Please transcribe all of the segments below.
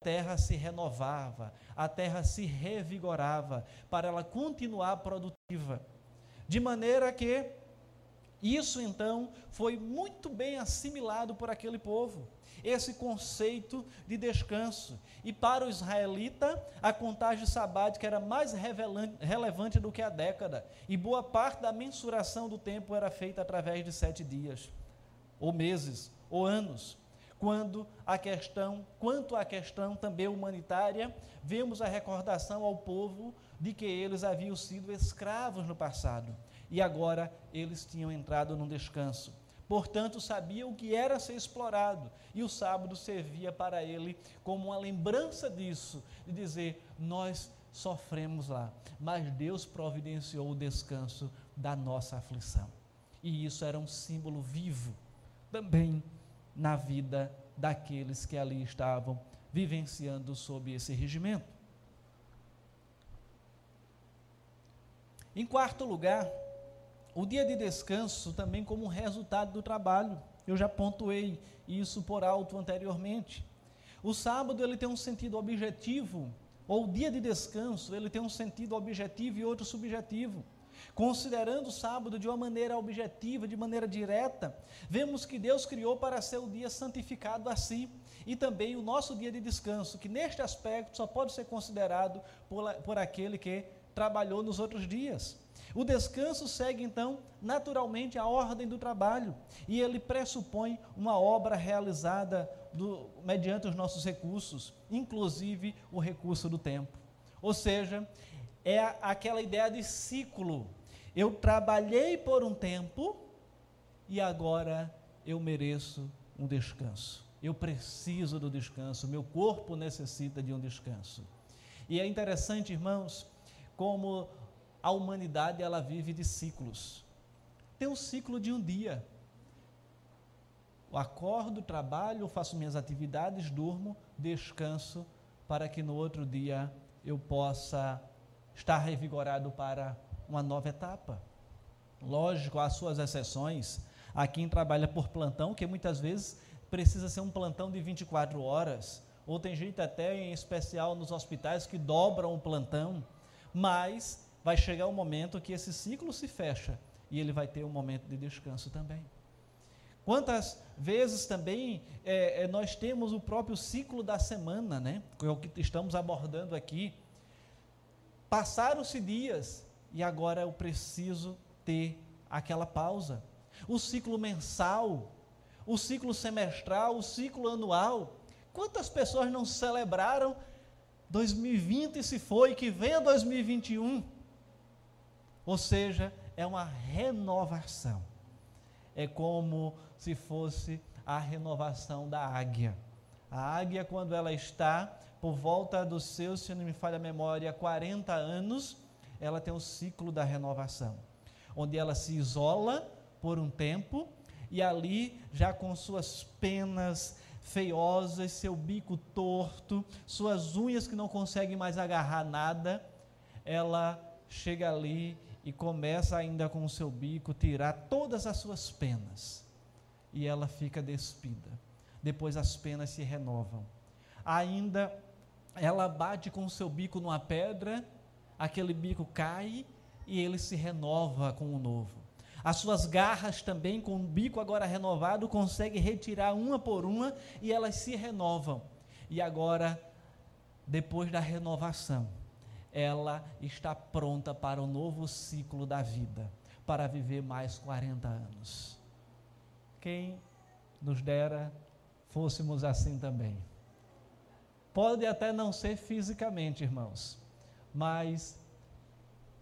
terra se renovava, a terra se revigorava, para ela continuar produtiva. De maneira que isso então foi muito bem assimilado por aquele povo, esse conceito de descanso. E para o israelita, a contagem sabática era mais relevante do que a década, e boa parte da mensuração do tempo era feita através de sete dias, ou meses, ou anos. Quando a questão, quanto à questão também humanitária, vemos a recordação ao povo de que eles haviam sido escravos no passado e agora eles tinham entrado num descanso. Portanto, sabiam o que era ser explorado, e o sábado servia para ele como uma lembrança disso, de dizer: nós sofremos lá, mas Deus providenciou o descanso da nossa aflição. E isso era um símbolo vivo também na vida daqueles que ali estavam vivenciando sob esse regimento. Em quarto lugar, o dia de descanso também como resultado do trabalho. Eu já pontuei isso por alto anteriormente. O sábado ele tem um sentido objetivo, ou o dia de descanso, ele tem um sentido objetivo e outro subjetivo. Considerando o sábado de uma maneira objetiva, de maneira direta, vemos que Deus criou para ser o dia santificado assim, e também o nosso dia de descanso, que neste aspecto só pode ser considerado por, por aquele que trabalhou nos outros dias. O descanso segue então naturalmente a ordem do trabalho e ele pressupõe uma obra realizada do, mediante os nossos recursos, inclusive o recurso do tempo. Ou seja, é aquela ideia de ciclo. Eu trabalhei por um tempo e agora eu mereço um descanso. Eu preciso do descanso, meu corpo necessita de um descanso. E é interessante, irmãos, como a humanidade ela vive de ciclos. Tem um ciclo de um dia. Eu acordo, trabalho, faço minhas atividades, durmo, descanso, para que no outro dia eu possa estar revigorado para uma nova etapa. Lógico, há suas exceções. Há quem trabalha por plantão, que muitas vezes precisa ser um plantão de 24 horas, ou tem gente até em especial nos hospitais que dobram o plantão, mas vai chegar um momento que esse ciclo se fecha e ele vai ter um momento de descanso também. Quantas vezes também é, nós temos o próprio ciclo da semana, né? Que é o que estamos abordando aqui. Passaram-se dias e agora eu preciso ter aquela pausa. O ciclo mensal, o ciclo semestral, o ciclo anual. Quantas pessoas não celebraram 2020 se foi, que venha 2021? Ou seja, é uma renovação. É como se fosse a renovação da águia. A águia, quando ela está por volta dos seus, se não me falha a memória, 40 anos, ela tem o ciclo da renovação, onde ela se isola por um tempo e ali, já com suas penas feiosas, seu bico torto, suas unhas que não conseguem mais agarrar nada, ela chega ali e começa ainda com o seu bico tirar todas as suas penas. E ela fica despida. Depois as penas se renovam. Ainda ela bate com o seu bico numa pedra, aquele bico cai e ele se renova com o novo. As suas garras também, com o bico agora renovado, consegue retirar uma por uma e elas se renovam. E agora, depois da renovação, ela está pronta para o novo ciclo da vida, para viver mais 40 anos. Quem nos dera fôssemos assim também. Pode até não ser fisicamente, irmãos, mas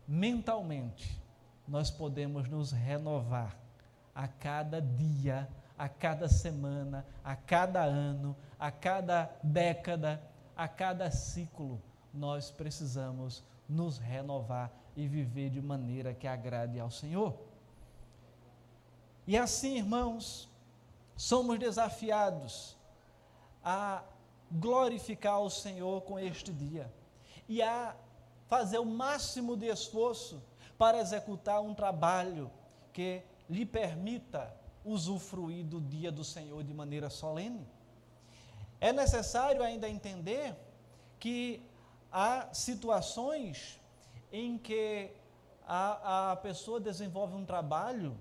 mentalmente nós podemos nos renovar a cada dia, a cada semana, a cada ano, a cada década, a cada ciclo nós precisamos nos renovar e viver de maneira que agrade ao Senhor. E assim, irmãos, somos desafiados a glorificar o Senhor com este dia e a fazer o máximo de esforço para executar um trabalho que lhe permita usufruir do dia do Senhor de maneira solene. É necessário ainda entender que há situações em que a, a pessoa desenvolve um trabalho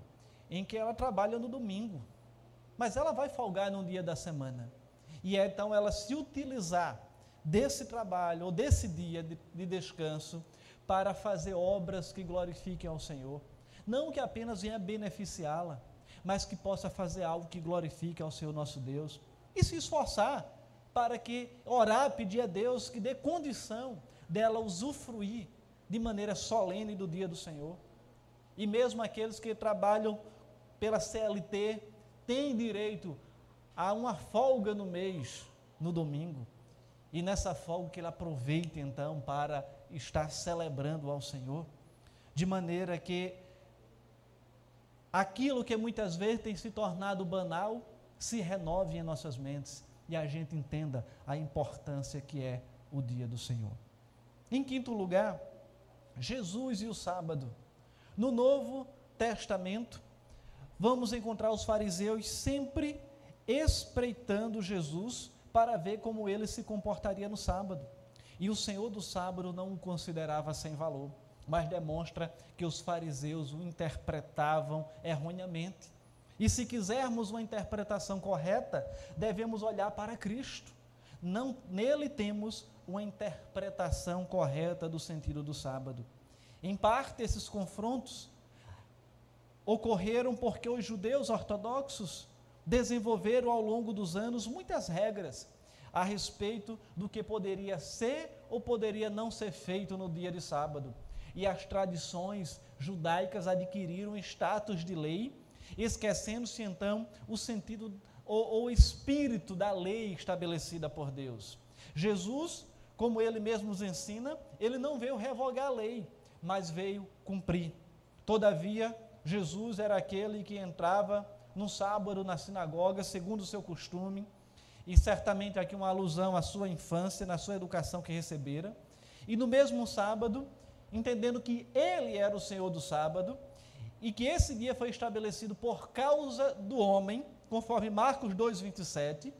em que ela trabalha no domingo, mas ela vai folgar num dia da semana. E é, então ela se utilizar desse trabalho ou desse dia de, de descanso para fazer obras que glorifiquem ao Senhor. Não que apenas venha beneficiá-la, mas que possa fazer algo que glorifique ao Senhor nosso Deus. E se esforçar para que orar, pedir a Deus que dê condição dela usufruir de maneira solene do dia do Senhor. E mesmo aqueles que trabalham pela CLT têm direito a uma folga no mês, no domingo. E nessa folga que ele aproveite então para estar celebrando ao Senhor, de maneira que aquilo que muitas vezes tem se tornado banal se renove em nossas mentes e a gente entenda a importância que é o dia do Senhor. Em quinto lugar, Jesus e o sábado. No Novo Testamento, vamos encontrar os fariseus sempre espreitando Jesus para ver como ele se comportaria no sábado. E o Senhor do sábado não o considerava sem valor, mas demonstra que os fariseus o interpretavam erroneamente. E se quisermos uma interpretação correta, devemos olhar para Cristo. Não, nele temos uma interpretação correta do sentido do sábado. Em parte, esses confrontos ocorreram porque os judeus ortodoxos desenvolveram ao longo dos anos muitas regras a respeito do que poderia ser ou poderia não ser feito no dia de sábado. E as tradições judaicas adquiriram status de lei, esquecendo-se então o sentido ou o espírito da lei estabelecida por Deus. Jesus, como ele mesmo nos ensina, ele não veio revogar a lei, mas veio cumprir. Todavia, Jesus era aquele que entrava no sábado na sinagoga, segundo o seu costume, e certamente aqui uma alusão à sua infância, na sua educação que recebera. E no mesmo sábado, entendendo que ele era o Senhor do sábado e que esse dia foi estabelecido por causa do homem, conforme Marcos 2:27,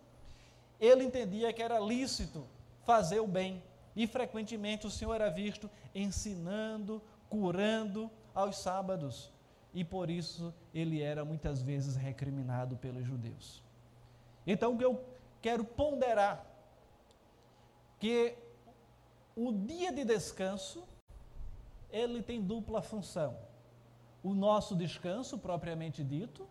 ele entendia que era lícito fazer o bem. E frequentemente o Senhor era visto ensinando, curando aos sábados. E por isso ele era muitas vezes recriminado pelos judeus. Então, o que eu quero ponderar que o dia de descanso ele tem dupla função. O nosso descanso propriamente dito,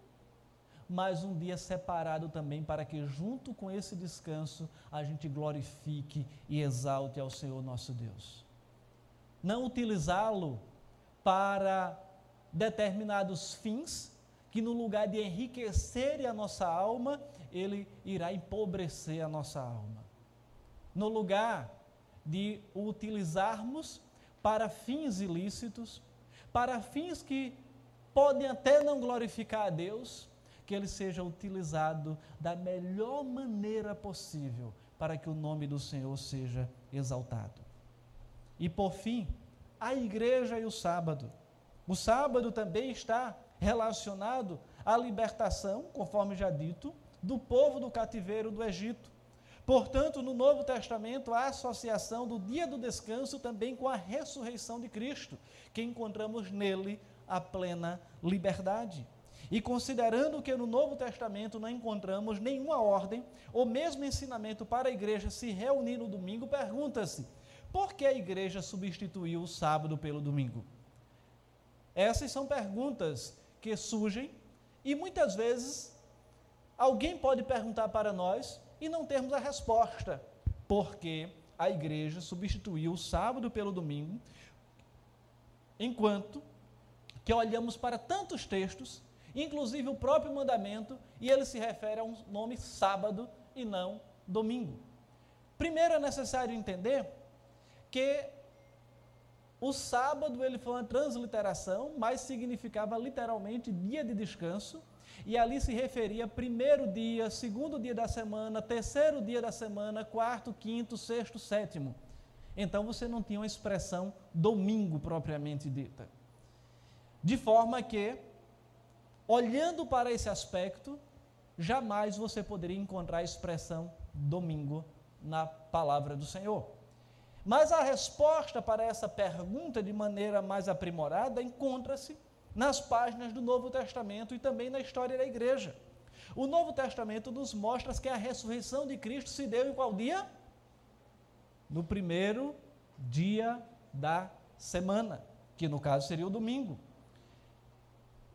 mas um dia separado também para que junto com esse descanso a gente glorifique e exalte ao Senhor nosso Deus. Não utilizá-lo para determinados fins que no lugar de enriquecer a nossa alma, ele irá empobrecer a nossa alma. No lugar de o utilizarmos para fins ilícitos, para fins que podem até não glorificar a Deus, que ele seja utilizado da melhor maneira possível para que o nome do Senhor seja exaltado. E por fim, a igreja e o sábado. O sábado também está relacionado à libertação, conforme já dito, do povo do cativeiro do Egito. Portanto, no Novo Testamento, há associação do dia do descanso também com a ressurreição de Cristo, que encontramos nele a plena liberdade. E considerando que no Novo Testamento não encontramos nenhuma ordem ou mesmo ensinamento para a igreja se reunir no domingo, pergunta-se: por que a igreja substituiu o sábado pelo domingo? Essas são perguntas que surgem e muitas vezes alguém pode perguntar para nós e não termos a resposta, porque a igreja substituiu o sábado pelo domingo, enquanto que olhamos para tantos textos, inclusive o próprio mandamento, e ele se refere a um nome sábado e não domingo. Primeiro é necessário entender que o sábado ele foi uma transliteração, mas significava literalmente dia de descanso, e ali se referia primeiro dia, segundo dia da semana, terceiro dia da semana, quarto, quinto, sexto, sétimo. Então você não tinha uma expressão domingo propriamente dita. De forma que, olhando para esse aspecto, jamais você poderia encontrar a expressão domingo na palavra do Senhor. Mas a resposta para essa pergunta, de maneira mais aprimorada, encontra-se nas páginas do Novo Testamento e também na história da igreja. O Novo Testamento nos mostra que a ressurreição de Cristo se deu em qual dia? No primeiro dia da semana, que no caso seria o domingo.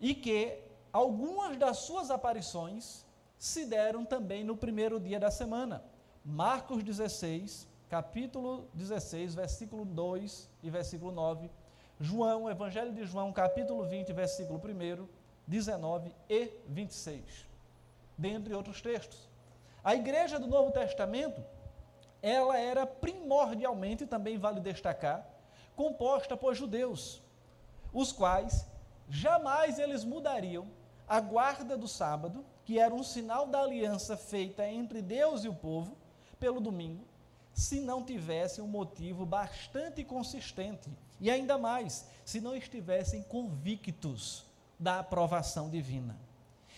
E que algumas das suas aparições se deram também no primeiro dia da semana. Marcos 16, capítulo 16, versículo 2 e versículo 9. João, Evangelho de João, capítulo 20, versículo 1, 19 e 26. Dentre outros textos. A igreja do Novo Testamento, ela era primordialmente, também vale destacar, composta por judeus, os quais jamais eles mudariam a guarda do sábado, que era um sinal da aliança feita entre Deus e o povo, pelo domingo, se não tivesse um motivo bastante consistente e ainda mais, se não estivessem convictos da aprovação divina.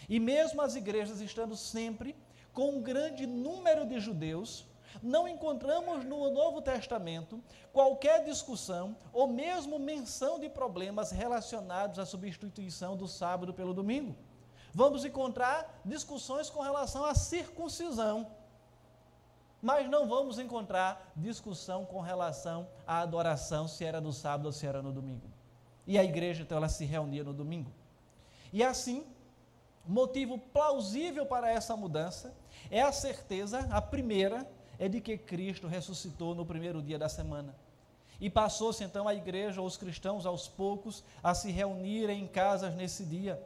E mesmo as igrejas estando sempre com um grande número de judeus, não encontramos no Novo Testamento qualquer discussão ou mesmo menção de problemas relacionados à substituição do sábado pelo domingo. Vamos encontrar discussões com relação à circuncisão mas não vamos encontrar discussão com relação à adoração, se era no sábado ou se era no domingo. E a igreja, então, ela se reunia no domingo. E assim, motivo plausível para essa mudança é a certeza, a primeira, é de que Cristo ressuscitou no primeiro dia da semana. E passou-se então a igreja, os cristãos, aos poucos, a se reunirem em casas nesse dia.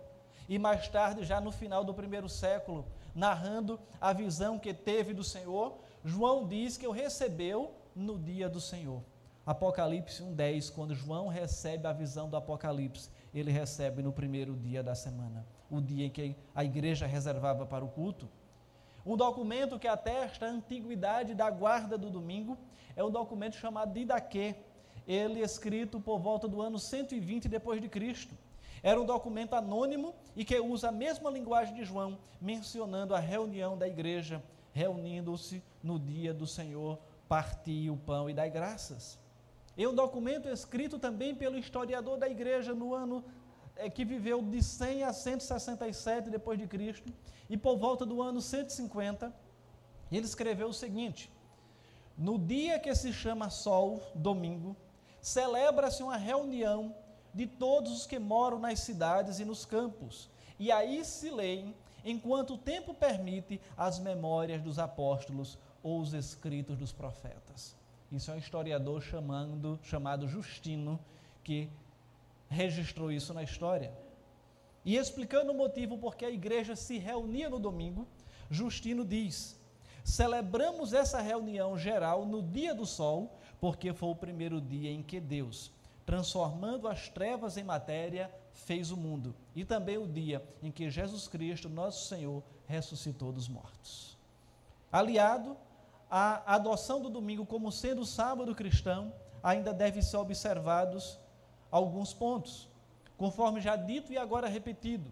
E mais tarde, já no final do primeiro século, narrando a visão que teve do Senhor, João diz que o recebeu no dia do Senhor. Apocalipse 1:10, quando João recebe a visão do Apocalipse, ele recebe no primeiro dia da semana, o dia em que a igreja reservava para o culto. Um documento que atesta a antiguidade da guarda do domingo é um documento chamado Didaquê, ele escrito por volta do ano 120 depois de Cristo. Era um documento anônimo e que usa a mesma linguagem de João, mencionando a reunião da igreja reunindo-se no dia do Senhor, partir o pão e dar graças. É um documento escrito também pelo historiador da igreja no ano é, que viveu de 100 a 167 depois de Cristo, e por volta do ano 150, ele escreveu o seguinte: No dia que se chama Sol, domingo, celebra-se uma reunião de todos os que moram nas cidades e nos campos, e aí se leem enquanto o tempo permite, as memórias dos apóstolos ou os escritos dos profetas. Isso é um historiador chamando, chamado Justino, que registrou isso na história. E explicando o motivo por que a igreja se reunia no domingo, Justino diz: Celebramos essa reunião geral no dia do sol, porque foi o primeiro dia em que Deus, transformando as trevas em matéria, fez o mundo, e também o dia em que Jesus Cristo, nosso Senhor, ressuscitou dos mortos. Aliado à adoção do domingo como sendo o sábado cristão, ainda devem ser observados alguns pontos. Conforme já dito e agora repetido,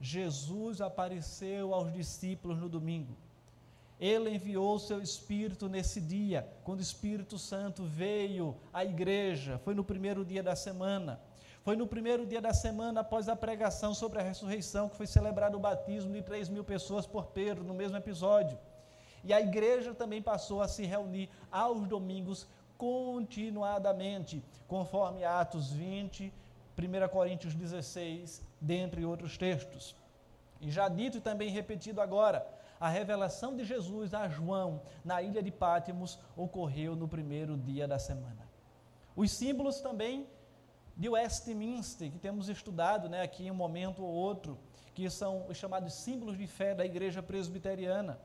Jesus apareceu aos discípulos no domingo. Ele enviou seu Espírito nesse dia, quando o Espírito Santo veio à igreja, foi no primeiro dia da semana. Foi no primeiro dia da semana, após a pregação sobre a ressurreição, que foi celebrado o batismo de 3 mil pessoas por Pedro, no mesmo episódio. E a igreja também passou a se reunir aos domingos continuadamente, conforme Atos 20, 1 Coríntios 16, dentre outros textos. E já dito e também repetido agora, a revelação de Jesus a João na ilha de Pátimos ocorreu no primeiro dia da semana. Os símbolos também de Westminster, que temos estudado né, aqui em um momento ou outro, que são os chamados símbolos de fé da igreja presbiteriana.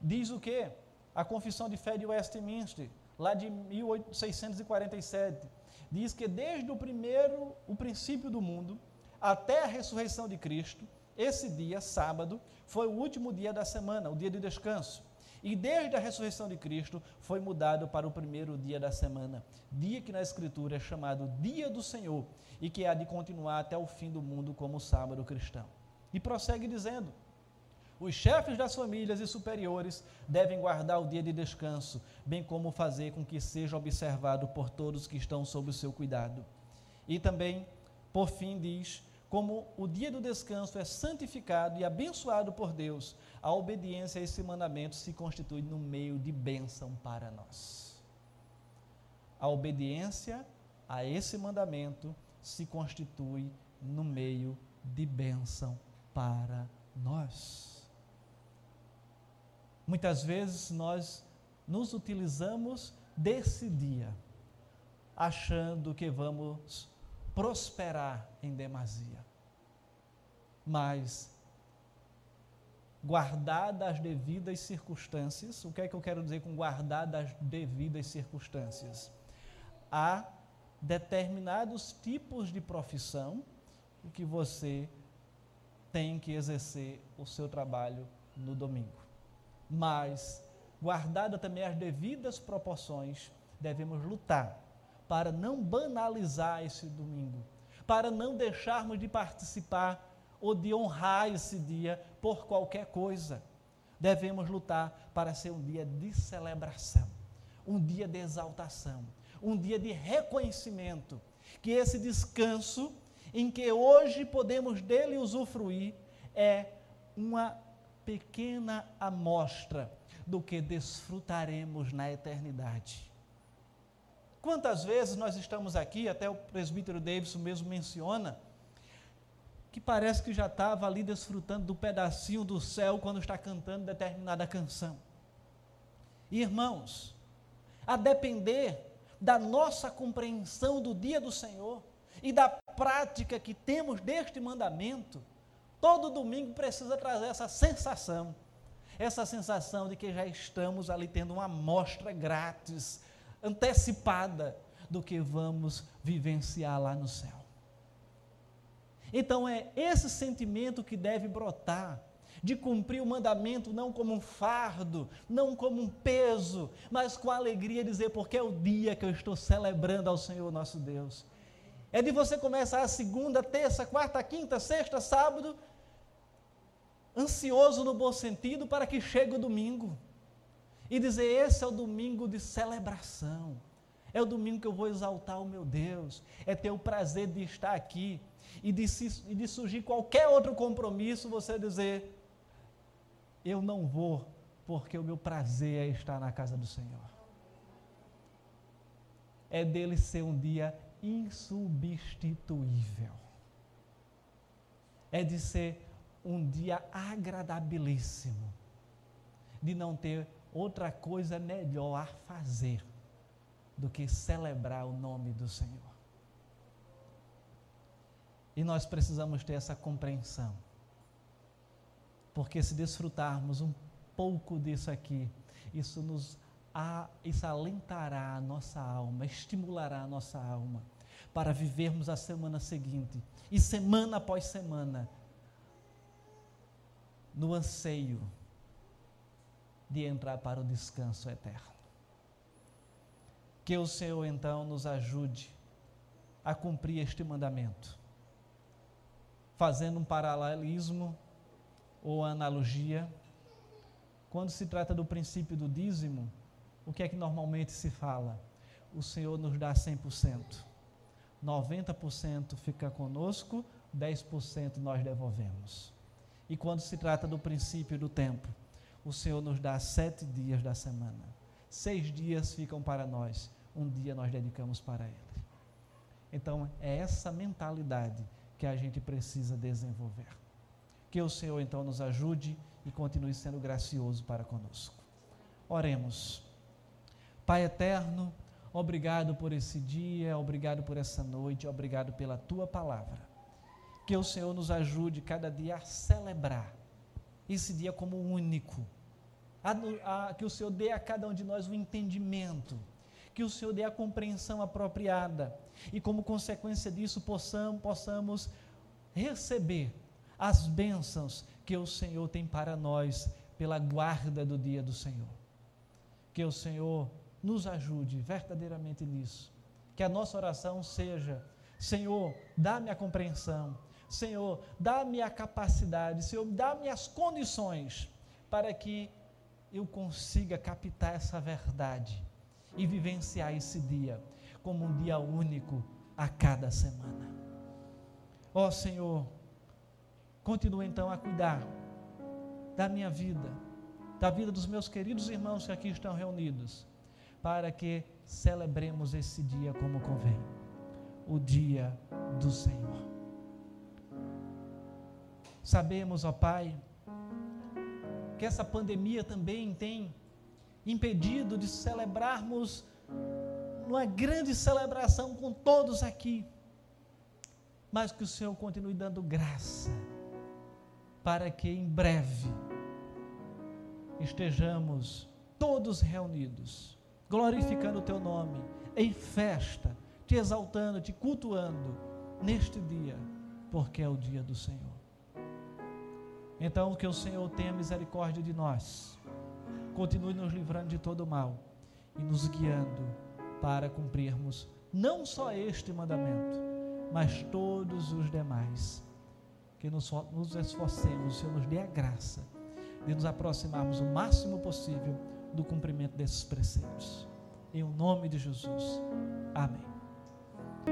Diz o que? A Confissão de Fé de Westminster, lá de 1647, diz que desde o primeiro, o princípio do mundo, até a ressurreição de Cristo, esse dia, sábado, foi o último dia da semana, o dia de descanso. E desde a ressurreição de Cristo foi mudado para o primeiro dia da semana, dia que na Escritura é chamado Dia do Senhor e que há de continuar até o fim do mundo como sábado cristão. E prossegue dizendo: Os chefes das famílias e superiores devem guardar o dia de descanso, bem como fazer com que seja observado por todos que estão sob o seu cuidado. E também, por fim, diz: como o dia do descanso é santificado e abençoado por Deus, a obediência a esse mandamento se constitui no meio de bênção para nós. A obediência a esse mandamento se constitui no meio de bênção para nós. Muitas vezes nós nos utilizamos desse dia, achando que vamos prosperar em demasia. Mas, guardadas as devidas circunstâncias, o que é que eu quero dizer com guardadas as devidas circunstâncias? Há determinados tipos de profissão que você tem que exercer o seu trabalho no domingo mas, guardada também as devidas proporções, devemos lutar para não banalizar esse domingo, para não deixarmos de participar ou de honrar esse dia por qualquer coisa. Devemos lutar para ser um dia de celebração, um dia de exaltação, um dia de reconhecimento, que esse descanso em que hoje podemos dele usufruir é uma pequena amostra do que desfrutaremos na eternidade. Quantas vezes nós estamos aqui, até o presbítero Davidson mesmo menciona, que parece que já estava ali desfrutando do pedacinho do céu quando está cantando determinada canção. Irmãos, a depender da nossa compreensão do dia do Senhor e da prática que temos deste mandamento, Todo domingo precisa trazer essa sensação, essa sensação de que já estamos ali tendo uma amostra grátis, antecipada do que vamos vivenciar lá no céu. Então é esse sentimento que deve brotar de cumprir o mandamento não como um fardo, não como um peso, mas com alegria dizer, porque é o dia que eu estou celebrando ao Senhor nosso Deus. É de você começar a segunda, terça, quarta, quinta, sexta, sábado, ansioso no bom sentido para que chegue o domingo e dizer: esse é o domingo de celebração. É o domingo que eu vou exaltar o meu Deus. É ter o prazer de estar aqui. E de, e de surgir qualquer outro compromisso, você dizer: Eu não vou, porque o meu prazer é estar na casa do Senhor. É dele ser um dia insubstituível. É de ser um dia agradabilíssimo, de não ter outra coisa melhor a fazer do que celebrar o nome do Senhor. E nós precisamos ter essa compreensão, porque se desfrutarmos um pouco disso aqui, isso nos a, isso alentará a nossa alma, estimulará a nossa alma para vivermos a semana seguinte e semana após semana no anseio de entrar para o descanso eterno. Que o Senhor então nos ajude a cumprir este mandamento, fazendo um paralelismo ou analogia. Quando se trata do princípio do dízimo, o que é que normalmente se fala? O Senhor nos dá 100%. 90% fica conosco, 10% nós devolvemos. E quando se trata do princípio do tempo, o Senhor nos dá sete dias da semana. Seis dias ficam para nós, um dia nós dedicamos para Ele. Então, é essa mentalidade que a gente precisa desenvolver. Que o Senhor então nos ajude e continue sendo gracioso para conosco. Oremos. Pai eterno, obrigado por esse dia, obrigado por essa noite, obrigado pela tua palavra que o Senhor nos ajude cada dia a celebrar esse dia como único. A, a, que o Senhor dê a cada um de nós o um entendimento, que o Senhor dê a compreensão apropriada e, como consequência disso, possamos, possamos receber as bênçãos que o Senhor tem para nós pela guarda do dia do Senhor. Que o Senhor nos ajude verdadeiramente nisso. Que a nossa oração seja: Senhor, dá-me a compreensão Senhor, dá-me a capacidade, Senhor, dá-me as condições para que eu consiga captar essa verdade e vivenciar esse dia como um dia único a cada semana. Ó oh, Senhor, continua então a cuidar da minha vida, da vida dos meus queridos irmãos que aqui estão reunidos, para que celebremos esse dia como convém o dia do Senhor. Sabemos, ó Pai, que essa pandemia também tem impedido de celebrarmos uma grande celebração com todos aqui, mas que o Senhor continue dando graça para que em breve estejamos todos reunidos, glorificando o Teu nome, em festa, te exaltando, te cultuando neste dia, porque é o dia do Senhor. Então, que o Senhor tenha misericórdia de nós, continue nos livrando de todo mal e nos guiando para cumprirmos não só este mandamento, mas todos os demais. Que nos, nos esforcemos, o Senhor nos dê a graça de nos aproximarmos o máximo possível do cumprimento desses preceitos. Em o nome de Jesus. Amém.